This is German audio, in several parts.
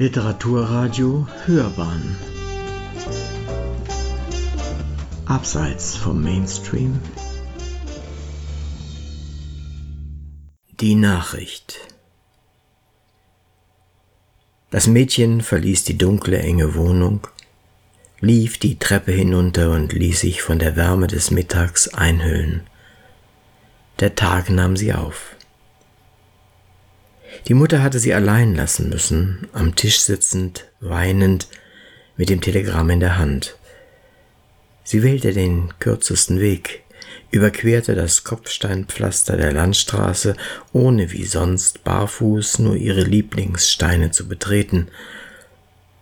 Literaturradio Hörbahn Abseits vom Mainstream Die Nachricht Das Mädchen verließ die dunkle, enge Wohnung, lief die Treppe hinunter und ließ sich von der Wärme des Mittags einhüllen. Der Tag nahm sie auf. Die Mutter hatte sie allein lassen müssen, am Tisch sitzend, weinend, mit dem Telegramm in der Hand. Sie wählte den kürzesten Weg, überquerte das Kopfsteinpflaster der Landstraße, ohne wie sonst barfuß nur ihre Lieblingssteine zu betreten.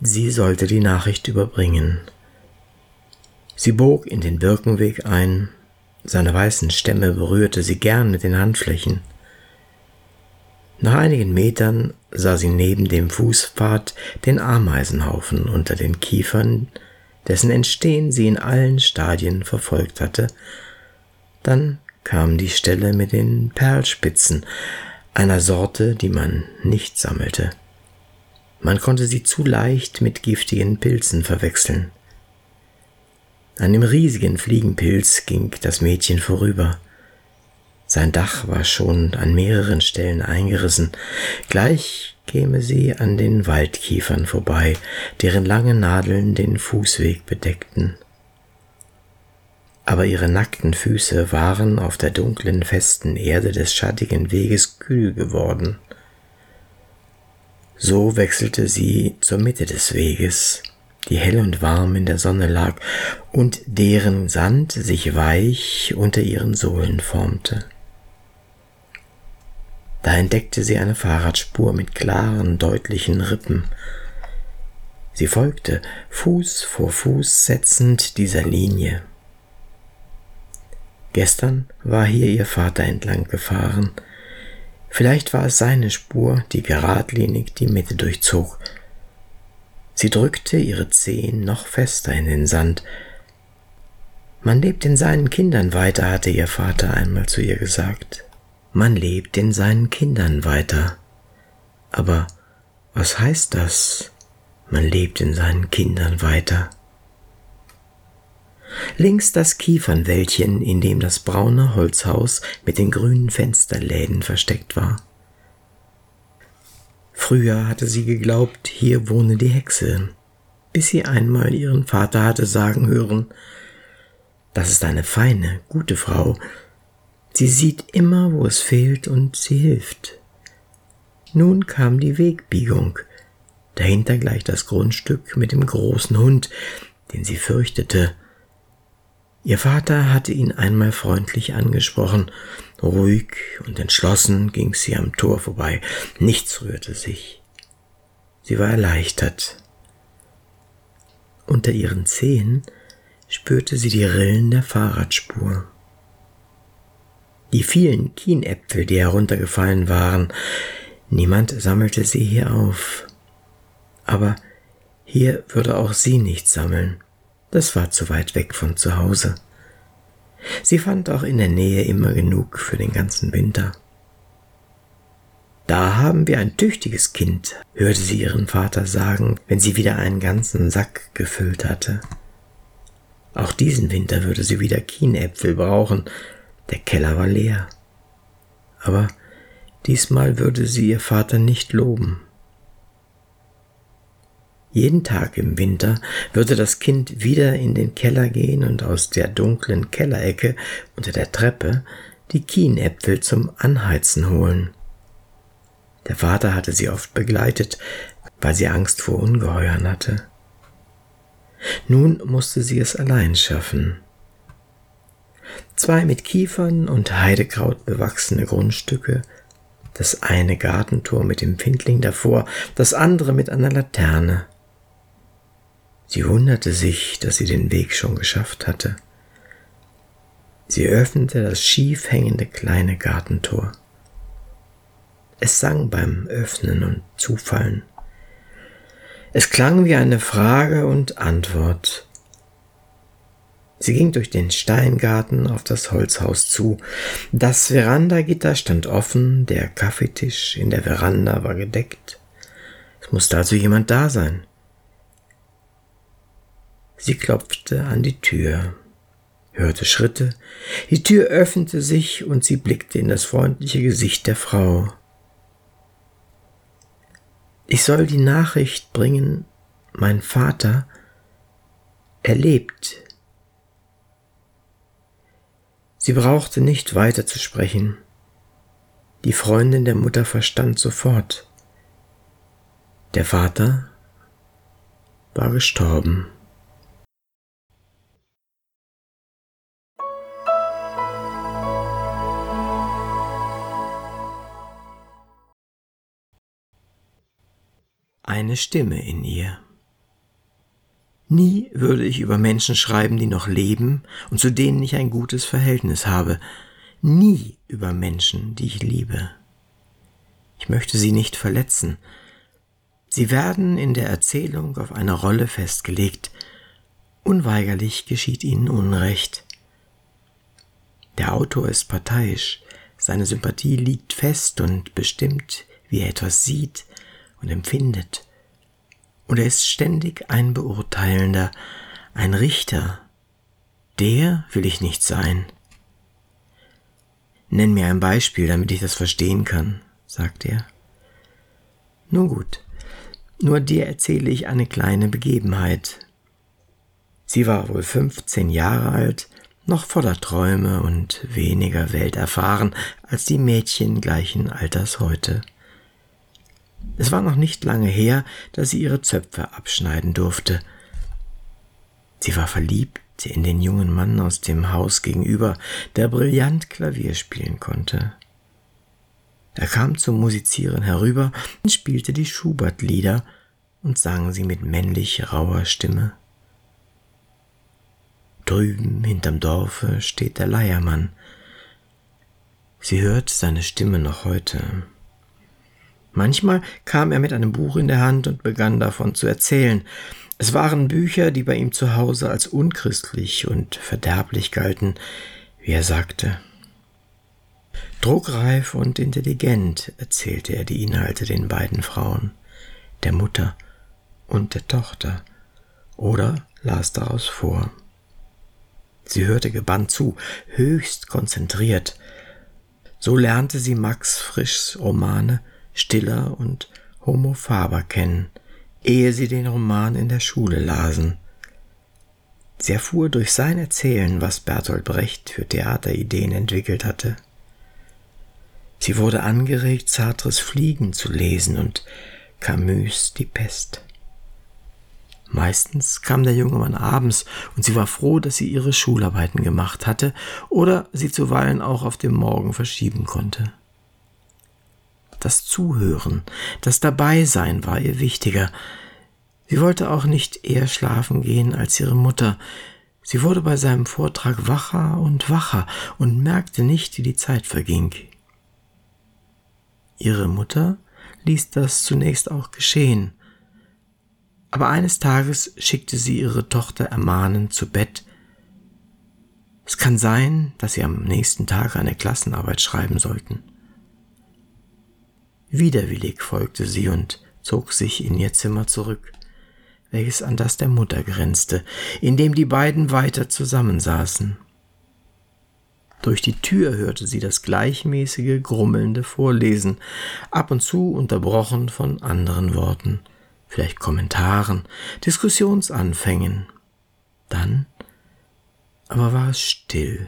Sie sollte die Nachricht überbringen. Sie bog in den Birkenweg ein, seine weißen Stämme berührte sie gern mit den Handflächen. Nach einigen Metern sah sie neben dem Fußpfad den Ameisenhaufen unter den Kiefern, dessen Entstehen sie in allen Stadien verfolgt hatte. Dann kam die Stelle mit den Perlspitzen, einer Sorte, die man nicht sammelte. Man konnte sie zu leicht mit giftigen Pilzen verwechseln. An dem riesigen Fliegenpilz ging das Mädchen vorüber. Sein Dach war schon an mehreren Stellen eingerissen. Gleich käme sie an den Waldkiefern vorbei, deren lange Nadeln den Fußweg bedeckten. Aber ihre nackten Füße waren auf der dunklen, festen Erde des schattigen Weges kühl geworden. So wechselte sie zur Mitte des Weges, die hell und warm in der Sonne lag und deren Sand sich weich unter ihren Sohlen formte. Da entdeckte sie eine Fahrradspur mit klaren, deutlichen Rippen. Sie folgte, Fuß vor Fuß setzend dieser Linie. Gestern war hier ihr Vater entlang gefahren. Vielleicht war es seine Spur, die geradlinig die Mitte durchzog. Sie drückte ihre Zehen noch fester in den Sand. Man lebt in seinen Kindern weiter, hatte ihr Vater einmal zu ihr gesagt. Man lebt in seinen Kindern weiter. Aber was heißt das? Man lebt in seinen Kindern weiter. Links das Kiefernwäldchen, in dem das braune Holzhaus mit den grünen Fensterläden versteckt war. Früher hatte sie geglaubt, hier wohne die Hexe, bis sie einmal ihren Vater hatte sagen hören, das ist eine feine, gute Frau, Sie sieht immer, wo es fehlt, und sie hilft. Nun kam die Wegbiegung, dahinter gleich das Grundstück mit dem großen Hund, den sie fürchtete. Ihr Vater hatte ihn einmal freundlich angesprochen. Ruhig und entschlossen ging sie am Tor vorbei. Nichts rührte sich. Sie war erleichtert. Unter ihren Zehen spürte sie die Rillen der Fahrradspur. Die vielen Kienäpfel, die heruntergefallen waren, niemand sammelte sie hier auf. Aber hier würde auch sie nicht sammeln. Das war zu weit weg von zu Hause. Sie fand auch in der Nähe immer genug für den ganzen Winter. Da haben wir ein tüchtiges Kind, hörte sie ihren Vater sagen, wenn sie wieder einen ganzen Sack gefüllt hatte. Auch diesen Winter würde sie wieder Kienäpfel brauchen, der Keller war leer. Aber diesmal würde sie ihr Vater nicht loben. Jeden Tag im Winter würde das Kind wieder in den Keller gehen und aus der dunklen Kellerecke unter der Treppe die Kienäpfel zum Anheizen holen. Der Vater hatte sie oft begleitet, weil sie Angst vor Ungeheuern hatte. Nun musste sie es allein schaffen zwei mit Kiefern und Heidekraut bewachsene Grundstücke, das eine Gartentor mit dem Findling davor, das andere mit einer Laterne. Sie wunderte sich, dass sie den Weg schon geschafft hatte. Sie öffnete das schief hängende kleine Gartentor. Es sang beim Öffnen und Zufallen. Es klang wie eine Frage und Antwort. Sie ging durch den Steingarten auf das Holzhaus zu. Das Verandagitter stand offen, der Kaffeetisch in der Veranda war gedeckt. Es musste also jemand da sein. Sie klopfte an die Tür, hörte Schritte, die Tür öffnete sich und sie blickte in das freundliche Gesicht der Frau. Ich soll die Nachricht bringen, mein Vater, er lebt. Sie brauchte nicht weiter zu sprechen. Die Freundin der Mutter verstand sofort. Der Vater war gestorben. Eine Stimme in ihr. Nie würde ich über Menschen schreiben, die noch leben und zu denen ich ein gutes Verhältnis habe. Nie über Menschen, die ich liebe. Ich möchte sie nicht verletzen, Sie werden in der Erzählung auf eine Rolle festgelegt. Unweigerlich geschieht ihnen Unrecht. Der Autor ist parteiisch, seine Sympathie liegt fest und bestimmt, wie er etwas sieht und empfindet. Und er ist ständig ein Beurteilender, ein Richter. Der will ich nicht sein. Nenn mir ein Beispiel, damit ich das verstehen kann, sagt er. Nun gut, nur dir erzähle ich eine kleine Begebenheit. Sie war wohl 15 Jahre alt, noch voller Träume und weniger welterfahren als die Mädchen gleichen Alters heute. Es war noch nicht lange her, dass sie ihre Zöpfe abschneiden durfte. Sie war verliebt in den jungen Mann aus dem Haus gegenüber, der brillant Klavier spielen konnte. Er kam zum Musizieren herüber und spielte die Schubert-Lieder und sang sie mit männlich rauer Stimme. Drüben hinterm Dorfe steht der Leiermann. Sie hört seine Stimme noch heute. Manchmal kam er mit einem Buch in der Hand und begann davon zu erzählen. Es waren Bücher, die bei ihm zu Hause als unchristlich und verderblich galten, wie er sagte. Druckreif und intelligent erzählte er die Inhalte den beiden Frauen, der Mutter und der Tochter oder las daraus vor. Sie hörte gebannt zu, höchst konzentriert. So lernte sie Max Frischs Romane Stiller und Homo Faber kennen, ehe sie den Roman in der Schule lasen. Sie erfuhr durch sein Erzählen, was Bertolt Brecht für Theaterideen entwickelt hatte. Sie wurde angeregt, Sartres Fliegen zu lesen und Camus die Pest. Meistens kam der junge Mann abends und sie war froh, dass sie ihre Schularbeiten gemacht hatte oder sie zuweilen auch auf den Morgen verschieben konnte. Das Zuhören, das Dabeisein war ihr wichtiger. Sie wollte auch nicht eher schlafen gehen als ihre Mutter. Sie wurde bei seinem Vortrag wacher und wacher und merkte nicht, wie die Zeit verging. Ihre Mutter ließ das zunächst auch geschehen. Aber eines Tages schickte sie ihre Tochter ermahnend zu Bett. Es kann sein, dass sie am nächsten Tag eine Klassenarbeit schreiben sollten. Widerwillig folgte sie und zog sich in ihr Zimmer zurück, welches an das der Mutter grenzte, in dem die beiden weiter zusammensaßen. Durch die Tür hörte sie das gleichmäßige, grummelnde Vorlesen, ab und zu unterbrochen von anderen Worten vielleicht Kommentaren, Diskussionsanfängen. Dann aber war es still.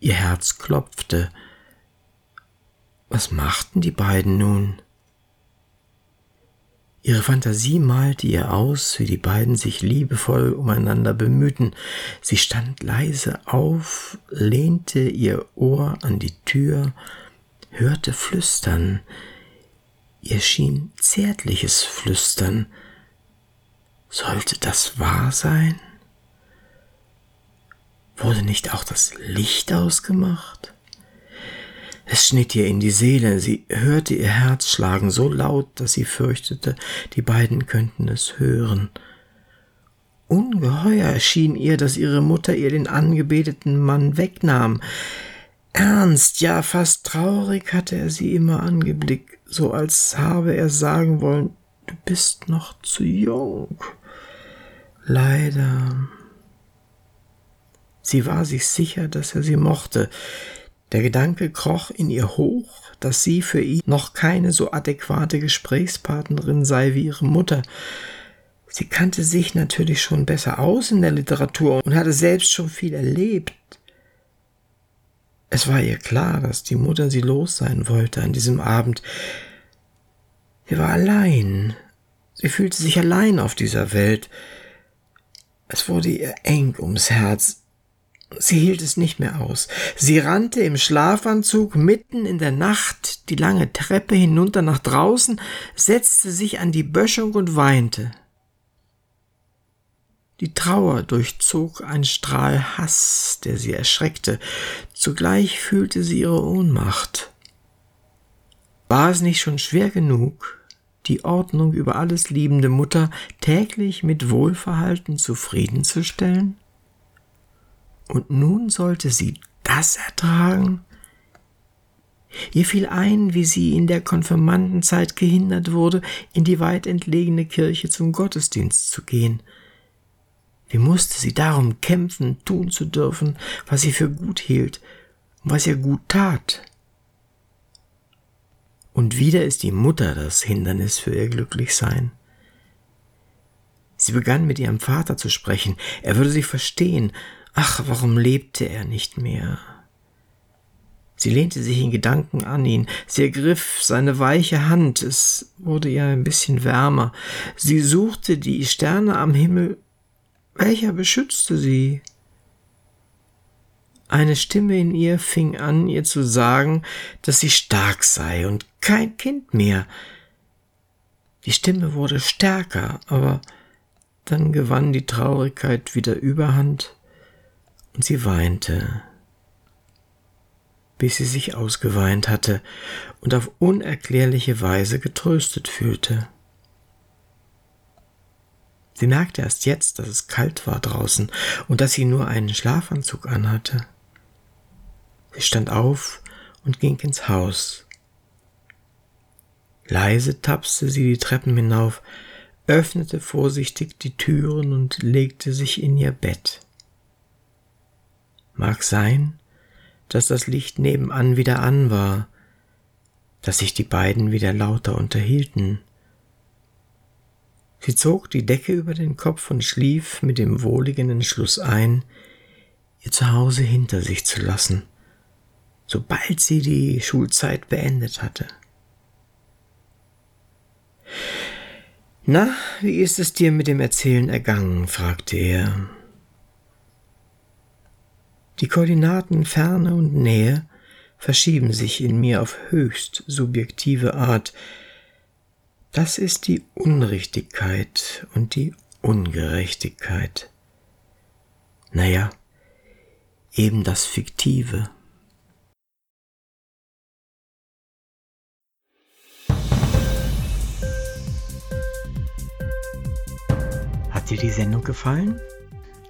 Ihr Herz klopfte. Was machten die beiden nun? Ihre Fantasie malte ihr aus, wie die beiden sich liebevoll umeinander bemühten. Sie stand leise auf, lehnte ihr Ohr an die Tür, hörte flüstern, Ihr schien zärtliches Flüstern. Sollte das wahr sein? Wurde nicht auch das Licht ausgemacht? Es schnitt ihr in die Seele, sie hörte ihr Herz schlagen so laut, dass sie fürchtete, die beiden könnten es hören. Ungeheuer erschien ihr, dass ihre Mutter ihr den angebeteten Mann wegnahm. Ernst, ja fast traurig hatte er sie immer angeblickt, so als habe er sagen wollen, du bist noch zu jung. Leider. Sie war sich sicher, dass er sie mochte. Der Gedanke kroch in ihr hoch, dass sie für ihn noch keine so adäquate Gesprächspartnerin sei wie ihre Mutter. Sie kannte sich natürlich schon besser aus in der Literatur und hatte selbst schon viel erlebt. Es war ihr klar, dass die Mutter sie los sein wollte an diesem Abend. Sie war allein. Sie fühlte sich allein auf dieser Welt. Es wurde ihr eng ums Herz. Sie hielt es nicht mehr aus. Sie rannte im Schlafanzug mitten in der Nacht die lange Treppe hinunter nach draußen, setzte sich an die Böschung und weinte. Die Trauer durchzog ein Strahl Hass, der sie erschreckte. Zugleich fühlte sie ihre Ohnmacht. War es nicht schon schwer genug, die Ordnung über alles liebende Mutter täglich mit Wohlverhalten zufriedenzustellen? Und nun sollte sie das ertragen? Ihr fiel ein, wie sie in der Konfirmandenzeit gehindert wurde, in die weit entlegene Kirche zum Gottesdienst zu gehen – wie musste sie darum kämpfen, tun zu dürfen, was sie für gut hielt und was ihr gut tat? Und wieder ist die Mutter das Hindernis für ihr Glücklichsein. Sie begann mit ihrem Vater zu sprechen, er würde sie verstehen. Ach, warum lebte er nicht mehr? Sie lehnte sich in Gedanken an ihn, sie ergriff seine weiche Hand, es wurde ihr ein bisschen wärmer. Sie suchte die Sterne am Himmel welcher beschützte sie? Eine Stimme in ihr fing an, ihr zu sagen, dass sie stark sei und kein Kind mehr. Die Stimme wurde stärker, aber dann gewann die Traurigkeit wieder Überhand und sie weinte, bis sie sich ausgeweint hatte und auf unerklärliche Weise getröstet fühlte. Sie merkte erst jetzt, dass es kalt war draußen und dass sie nur einen Schlafanzug anhatte. Sie stand auf und ging ins Haus. Leise tapste sie die Treppen hinauf, öffnete vorsichtig die Türen und legte sich in ihr Bett. Mag sein, dass das Licht nebenan wieder an war, dass sich die beiden wieder lauter unterhielten, Sie zog die Decke über den Kopf und schlief mit dem wohligen Entschluss ein, ihr Zuhause hinter sich zu lassen, sobald sie die Schulzeit beendet hatte. Na, wie ist es dir mit dem Erzählen ergangen? fragte er. Die Koordinaten Ferne und Nähe verschieben sich in mir auf höchst subjektive Art, das ist die Unrichtigkeit und die Ungerechtigkeit. Naja, eben das Fiktive. Hat dir die Sendung gefallen?